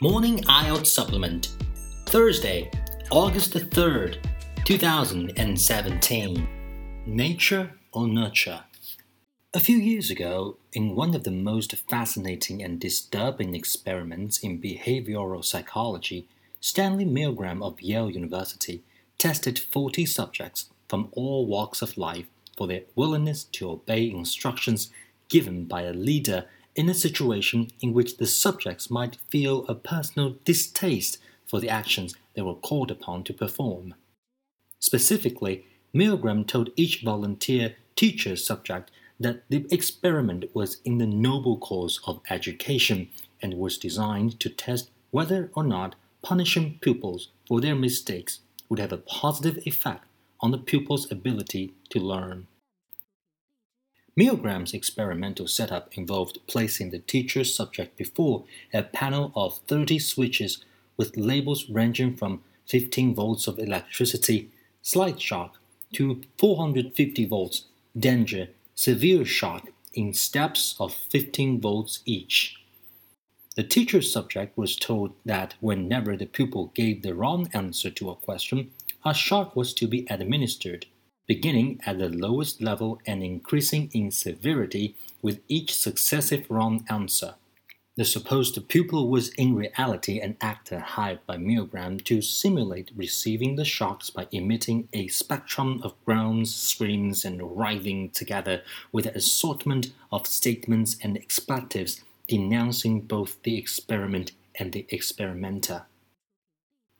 Morning IELTS Supplement, Thursday, August the 3rd, 2017. Nature or Nurture? A few years ago, in one of the most fascinating and disturbing experiments in behavioral psychology, Stanley Milgram of Yale University tested 40 subjects from all walks of life for their willingness to obey instructions given by a leader in a situation in which the subjects might feel a personal distaste for the actions they were called upon to perform. Specifically, Milgram told each volunteer teacher subject that the experiment was in the noble cause of education and was designed to test whether or not punishing pupils for their mistakes would have a positive effect on the pupils' ability to learn. Milgram's experimental setup involved placing the teacher's subject before a panel of 30 switches with labels ranging from 15 volts of electricity, slight shock, to 450 volts, danger, severe shock, in steps of 15 volts each. The teacher's subject was told that whenever the pupil gave the wrong answer to a question, a shock was to be administered beginning at the lowest level and increasing in severity with each successive wrong answer. The supposed pupil was in reality an actor hired by Milgram to simulate receiving the shocks by emitting a spectrum of groans, screams, and writhing together with an assortment of statements and expletives denouncing both the experiment and the experimenter.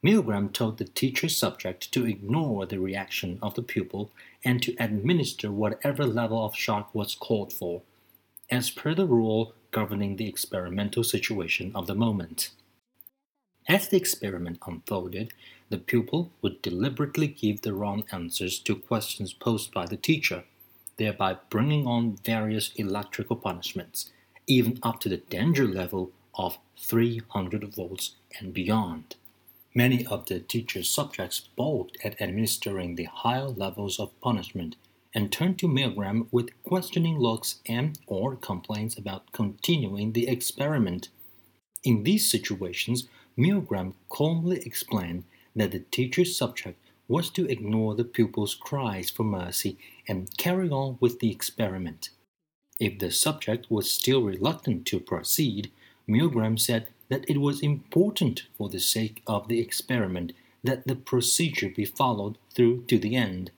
Milgram told the teacher subject to ignore the reaction of the pupil and to administer whatever level of shock was called for, as per the rule governing the experimental situation of the moment. As the experiment unfolded, the pupil would deliberately give the wrong answers to questions posed by the teacher, thereby bringing on various electrical punishments, even up to the danger level of 300 volts and beyond. Many of the teacher's subjects balked at administering the higher levels of punishment and turned to Milgram with questioning looks and or complaints about continuing the experiment. In these situations, Milgram calmly explained that the teacher's subject was to ignore the pupil's cries for mercy and carry on with the experiment. If the subject was still reluctant to proceed, Milgram said that it was important for the sake of the experiment that the procedure be followed through to the end.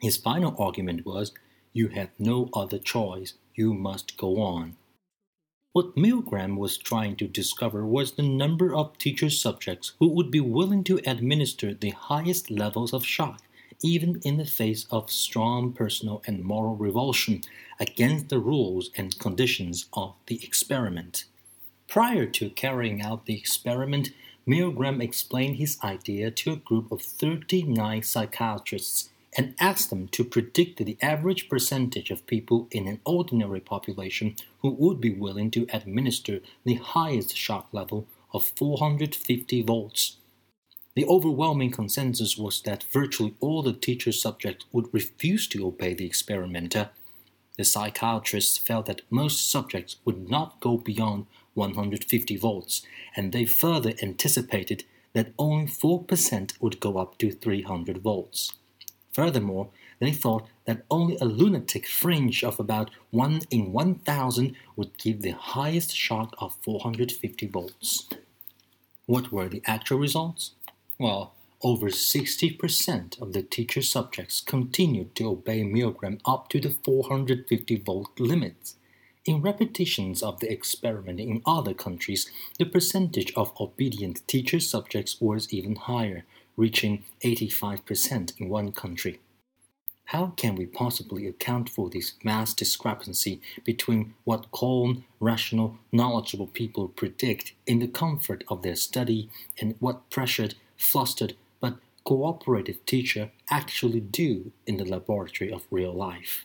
His final argument was you have no other choice, you must go on. What Milgram was trying to discover was the number of teacher subjects who would be willing to administer the highest levels of shock, even in the face of strong personal and moral revulsion against the rules and conditions of the experiment. Prior to carrying out the experiment, Milgram explained his idea to a group of 39 psychiatrists and asked them to predict the average percentage of people in an ordinary population who would be willing to administer the highest shock level of 450 volts. The overwhelming consensus was that virtually all the teacher subjects would refuse to obey the experimenter. The psychiatrists felt that most subjects would not go beyond 150 volts, and they further anticipated that only 4% would go up to 300 volts. Furthermore, they thought that only a lunatic fringe of about 1 in 1000 would give the highest shock of 450 volts. What were the actual results? Well, over 60% of the teacher subjects continued to obey Milgram up to the 450 volt limits. In repetitions of the experiment in other countries, the percentage of obedient teacher subjects was even higher, reaching 85% in one country. How can we possibly account for this vast discrepancy between what calm, rational, knowledgeable people predict in the comfort of their study and what pressured, flustered, cooperative teacher actually do in the laboratory of real life?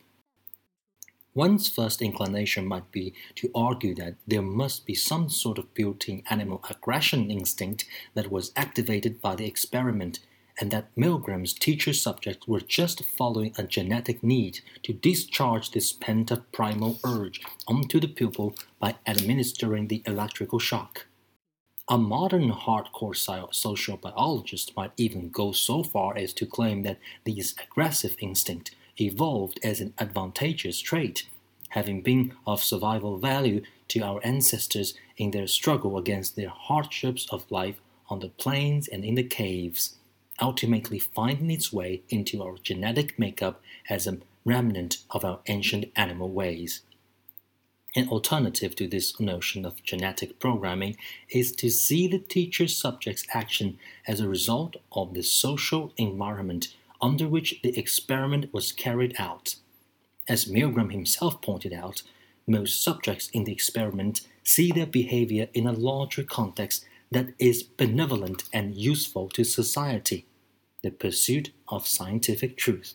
One's first inclination might be to argue that there must be some sort of built in animal aggression instinct that was activated by the experiment, and that Milgram's teacher subjects were just following a genetic need to discharge this pent up primal urge onto the pupil by administering the electrical shock. A modern hardcore sociobiologist might even go so far as to claim that this aggressive instinct evolved as an advantageous trait, having been of survival value to our ancestors in their struggle against the hardships of life on the plains and in the caves, ultimately finding its way into our genetic makeup as a remnant of our ancient animal ways. An alternative to this notion of genetic programming is to see the teacher subject's action as a result of the social environment under which the experiment was carried out. As Milgram himself pointed out, most subjects in the experiment see their behavior in a larger context that is benevolent and useful to society the pursuit of scientific truth.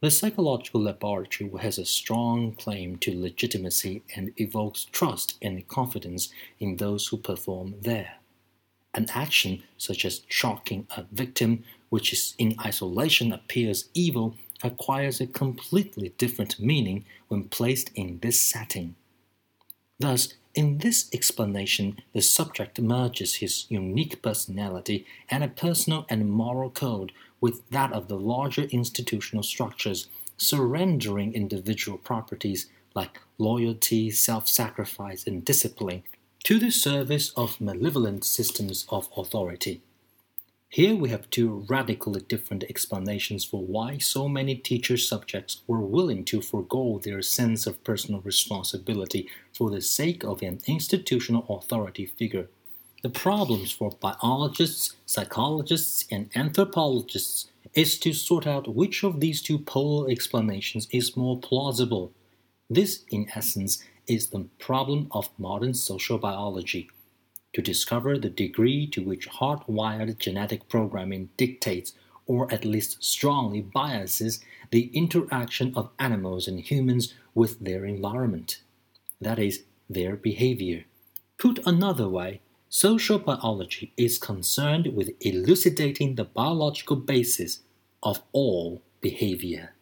The psychological laboratory has a strong claim to legitimacy and evokes trust and confidence in those who perform there. An action such as shocking a victim, which is in isolation appears evil, acquires a completely different meaning when placed in this setting. Thus, in this explanation, the subject merges his unique personality and a personal and moral code with that of the larger institutional structures, surrendering individual properties like loyalty, self sacrifice, and discipline to the service of malevolent systems of authority. Here we have two radically different explanations for why so many teacher subjects were willing to forego their sense of personal responsibility for the sake of an institutional authority figure. The problems for biologists, psychologists, and anthropologists is to sort out which of these two polar explanations is more plausible. This, in essence, is the problem of modern sociobiology. To discover the degree to which hardwired genetic programming dictates, or at least strongly biases, the interaction of animals and humans with their environment, that is, their behavior. Put another way, Sociobiology is concerned with elucidating the biological basis of all behavior.